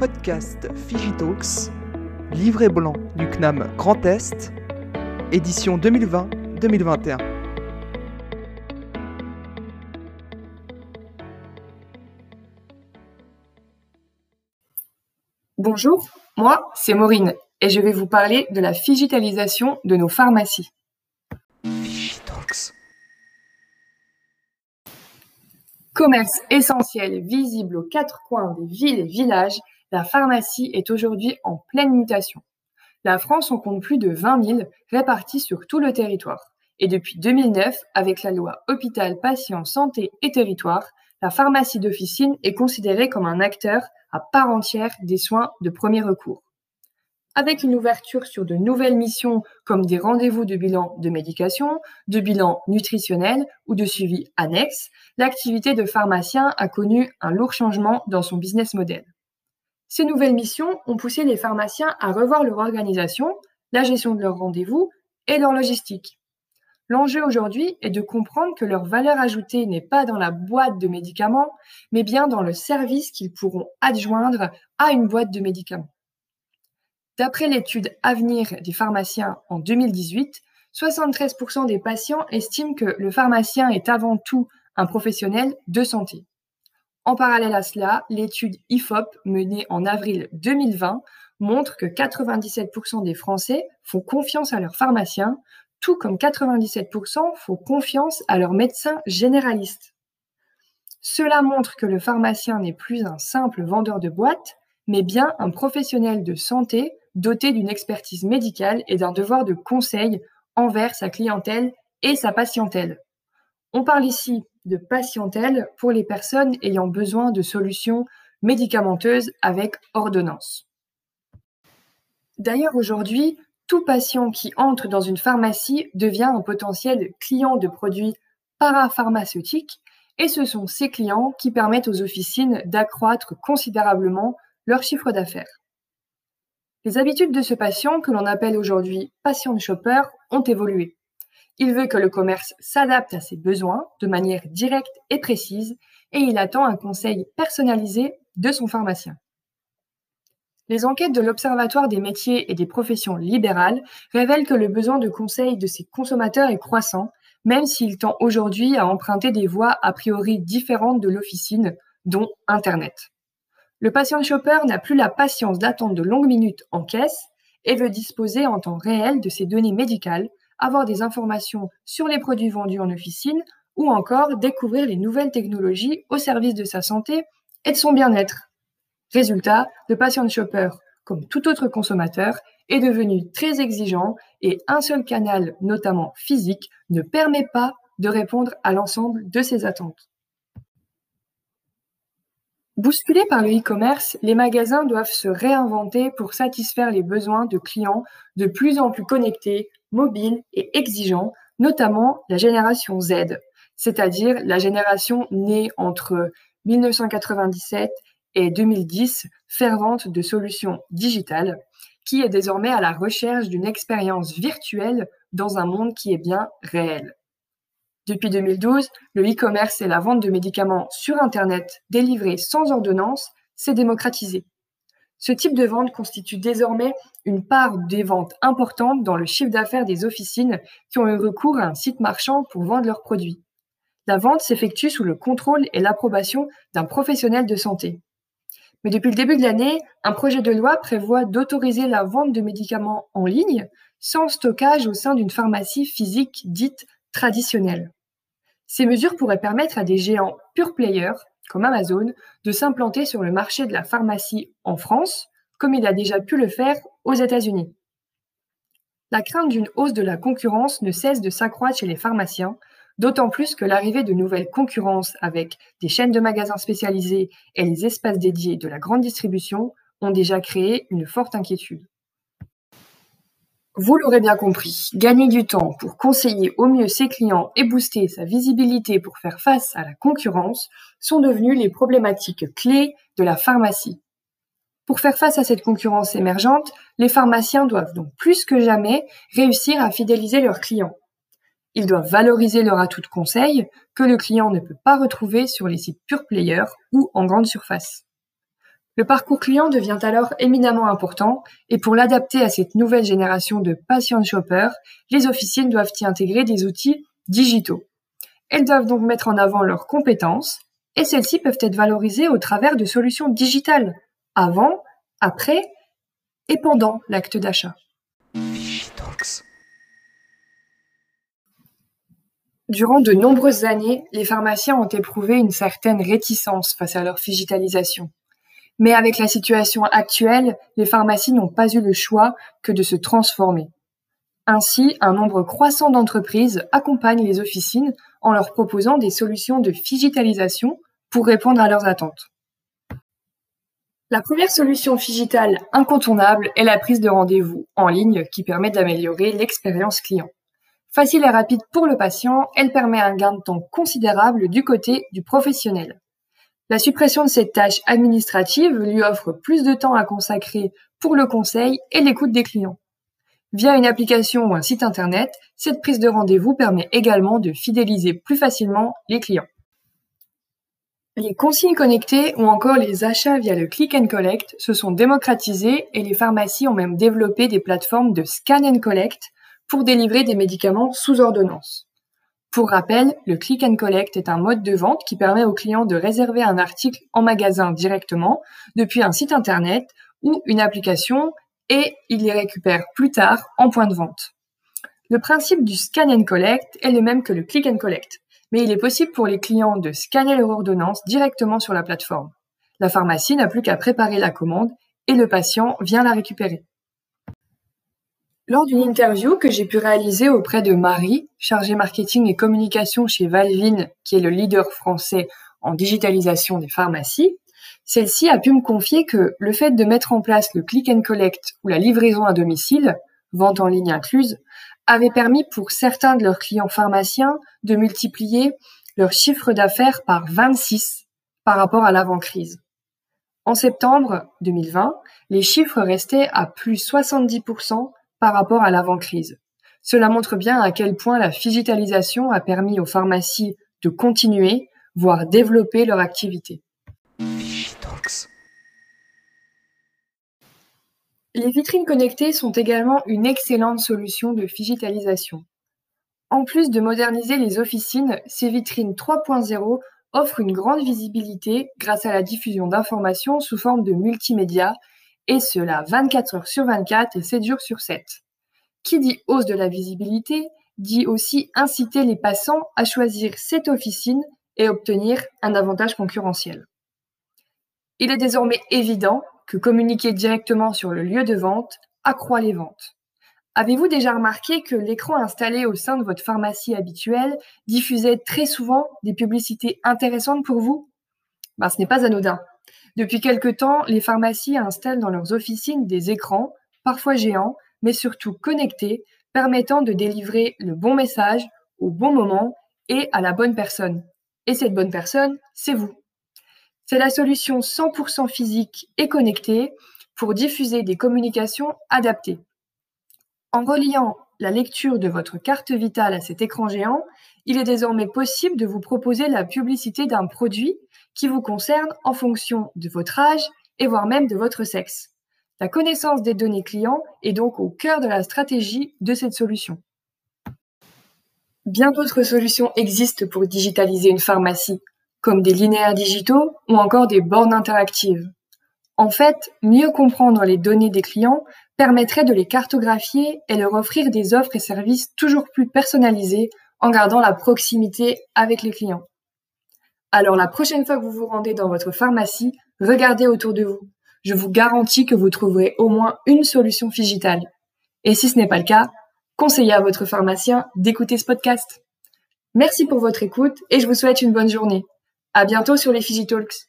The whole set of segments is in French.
podcast Figitalks, livret blanc du CNAM Grand Est, édition 2020-2021. Bonjour, moi c'est Maureen et je vais vous parler de la digitalisation de nos pharmacies. Figitalks. Commerce essentiel, visible aux quatre coins des villes et villages, la pharmacie est aujourd'hui en pleine mutation. La France en compte plus de 20 000 répartis sur tout le territoire. Et depuis 2009, avec la loi Hôpital, Patient, Santé et Territoire, la pharmacie d'officine est considérée comme un acteur à part entière des soins de premier recours. Avec une ouverture sur de nouvelles missions comme des rendez-vous de bilan de médication, de bilan nutritionnel ou de suivi annexe, l'activité de pharmacien a connu un lourd changement dans son business model. Ces nouvelles missions ont poussé les pharmaciens à revoir leur organisation, la gestion de leurs rendez-vous et leur logistique. L'enjeu aujourd'hui est de comprendre que leur valeur ajoutée n'est pas dans la boîte de médicaments, mais bien dans le service qu'ils pourront adjoindre à une boîte de médicaments. D'après l'étude Avenir des pharmaciens en 2018, 73% des patients estiment que le pharmacien est avant tout un professionnel de santé. En parallèle à cela, l'étude IFOP menée en avril 2020 montre que 97% des Français font confiance à leur pharmacien, tout comme 97% font confiance à leur médecin généraliste. Cela montre que le pharmacien n'est plus un simple vendeur de boîtes, mais bien un professionnel de santé doté d'une expertise médicale et d'un devoir de conseil envers sa clientèle et sa patientèle. On parle ici de patientèle pour les personnes ayant besoin de solutions médicamenteuses avec ordonnance. D'ailleurs, aujourd'hui, tout patient qui entre dans une pharmacie devient un potentiel client de produits parapharmaceutiques et ce sont ces clients qui permettent aux officines d'accroître considérablement leur chiffre d'affaires. Les habitudes de ce patient, que l'on appelle aujourd'hui patient shopper, ont évolué. Il veut que le commerce s'adapte à ses besoins de manière directe et précise et il attend un conseil personnalisé de son pharmacien. Les enquêtes de l'Observatoire des métiers et des professions libérales révèlent que le besoin de conseil de ces consommateurs est croissant, même s'il tend aujourd'hui à emprunter des voies a priori différentes de l'officine, dont Internet. Le patient shopper n'a plus la patience d'attendre de longues minutes en caisse et veut disposer en temps réel de ses données médicales, avoir des informations sur les produits vendus en officine ou encore découvrir les nouvelles technologies au service de sa santé et de son bien-être. Résultat, le patient shopper, comme tout autre consommateur, est devenu très exigeant et un seul canal, notamment physique, ne permet pas de répondre à l'ensemble de ses attentes. Bousculés par le e-commerce, les magasins doivent se réinventer pour satisfaire les besoins de clients de plus en plus connectés, mobiles et exigeants, notamment la génération Z, c'est-à-dire la génération née entre 1997 et 2010 fervente de solutions digitales, qui est désormais à la recherche d'une expérience virtuelle dans un monde qui est bien réel. Depuis 2012, le e-commerce et la vente de médicaments sur Internet délivrés sans ordonnance s'est démocratisé. Ce type de vente constitue désormais une part des ventes importantes dans le chiffre d'affaires des officines qui ont eu recours à un site marchand pour vendre leurs produits. La vente s'effectue sous le contrôle et l'approbation d'un professionnel de santé. Mais depuis le début de l'année, un projet de loi prévoit d'autoriser la vente de médicaments en ligne sans stockage au sein d'une pharmacie physique dite traditionnelle. Ces mesures pourraient permettre à des géants pure players comme Amazon de s'implanter sur le marché de la pharmacie en France, comme il a déjà pu le faire aux États-Unis. La crainte d'une hausse de la concurrence ne cesse de s'accroître chez les pharmaciens, D'autant plus que l'arrivée de nouvelles concurrences avec des chaînes de magasins spécialisés et les espaces dédiés de la grande distribution ont déjà créé une forte inquiétude. Vous l'aurez bien compris, gagner du temps pour conseiller au mieux ses clients et booster sa visibilité pour faire face à la concurrence sont devenues les problématiques clés de la pharmacie. Pour faire face à cette concurrence émergente, les pharmaciens doivent donc plus que jamais réussir à fidéliser leurs clients. Ils doivent valoriser leur atout de conseil que le client ne peut pas retrouver sur les sites pure player ou en grande surface. Le parcours client devient alors éminemment important et pour l'adapter à cette nouvelle génération de patient shoppers, les officines doivent y intégrer des outils digitaux. Elles doivent donc mettre en avant leurs compétences et celles-ci peuvent être valorisées au travers de solutions digitales avant, après et pendant l'acte d'achat. Durant de nombreuses années, les pharmaciens ont éprouvé une certaine réticence face à leur digitalisation. Mais avec la situation actuelle, les pharmacies n'ont pas eu le choix que de se transformer. Ainsi, un nombre croissant d'entreprises accompagnent les officines en leur proposant des solutions de digitalisation pour répondre à leurs attentes. La première solution digitale incontournable est la prise de rendez-vous en ligne qui permet d'améliorer l'expérience client. Facile et rapide pour le patient, elle permet un gain de temps considérable du côté du professionnel. La suppression de cette tâche administrative lui offre plus de temps à consacrer pour le conseil et l'écoute des clients. Via une application ou un site internet, cette prise de rendez-vous permet également de fidéliser plus facilement les clients. Les consignes connectées ou encore les achats via le click and collect se sont démocratisés et les pharmacies ont même développé des plateformes de scan and collect pour délivrer des médicaments sous ordonnance. Pour rappel, le click and collect est un mode de vente qui permet aux clients de réserver un article en magasin directement depuis un site internet ou une application et il les récupère plus tard en point de vente. Le principe du scan and collect est le même que le click and collect, mais il est possible pour les clients de scanner leur ordonnance directement sur la plateforme. La pharmacie n'a plus qu'à préparer la commande et le patient vient la récupérer. Lors d'une interview que j'ai pu réaliser auprès de Marie, chargée marketing et communication chez Valvin, qui est le leader français en digitalisation des pharmacies, celle-ci a pu me confier que le fait de mettre en place le click and collect ou la livraison à domicile, vente en ligne incluse, avait permis pour certains de leurs clients pharmaciens de multiplier leur chiffre d'affaires par 26 par rapport à l'avant-crise. En septembre 2020, les chiffres restaient à plus 70% par rapport à l'avant-crise. Cela montre bien à quel point la digitalisation a permis aux pharmacies de continuer, voire développer leur activité. Les vitrines connectées sont également une excellente solution de digitalisation. En plus de moderniser les officines, ces vitrines 3.0 offrent une grande visibilité grâce à la diffusion d'informations sous forme de multimédia et cela 24 heures sur 24 et 7 jours sur 7. Qui dit hausse de la visibilité dit aussi inciter les passants à choisir cette officine et obtenir un avantage concurrentiel. Il est désormais évident que communiquer directement sur le lieu de vente accroît les ventes. Avez-vous déjà remarqué que l'écran installé au sein de votre pharmacie habituelle diffusait très souvent des publicités intéressantes pour vous? Ben, Ce n'est pas anodin. Depuis quelque temps, les pharmacies installent dans leurs officines des écrans, parfois géants, mais surtout connectés, permettant de délivrer le bon message au bon moment et à la bonne personne. Et cette bonne personne, c'est vous. C'est la solution 100% physique et connectée pour diffuser des communications adaptées. En reliant la lecture de votre carte vitale à cet écran géant, il est désormais possible de vous proposer la publicité d'un produit qui vous concerne en fonction de votre âge et voire même de votre sexe. La connaissance des données clients est donc au cœur de la stratégie de cette solution. Bien d'autres solutions existent pour digitaliser une pharmacie, comme des linéaires digitaux ou encore des bornes interactives. En fait, mieux comprendre les données des clients permettrait de les cartographier et leur offrir des offres et services toujours plus personnalisés en gardant la proximité avec les clients. Alors la prochaine fois que vous vous rendez dans votre pharmacie, regardez autour de vous. Je vous garantis que vous trouverez au moins une solution digitale. Et si ce n'est pas le cas, conseillez à votre pharmacien d'écouter ce podcast. Merci pour votre écoute et je vous souhaite une bonne journée. À bientôt sur les Figitalks.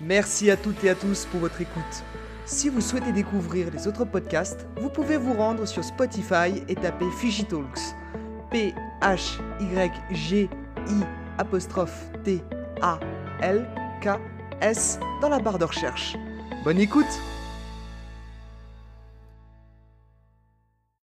Merci à toutes et à tous pour votre écoute. Si vous souhaitez découvrir les autres podcasts, vous pouvez vous rendre sur Spotify et taper Figitalks. P H Y G I apostrophe T A L K S dans la barre de recherche. Bonne écoute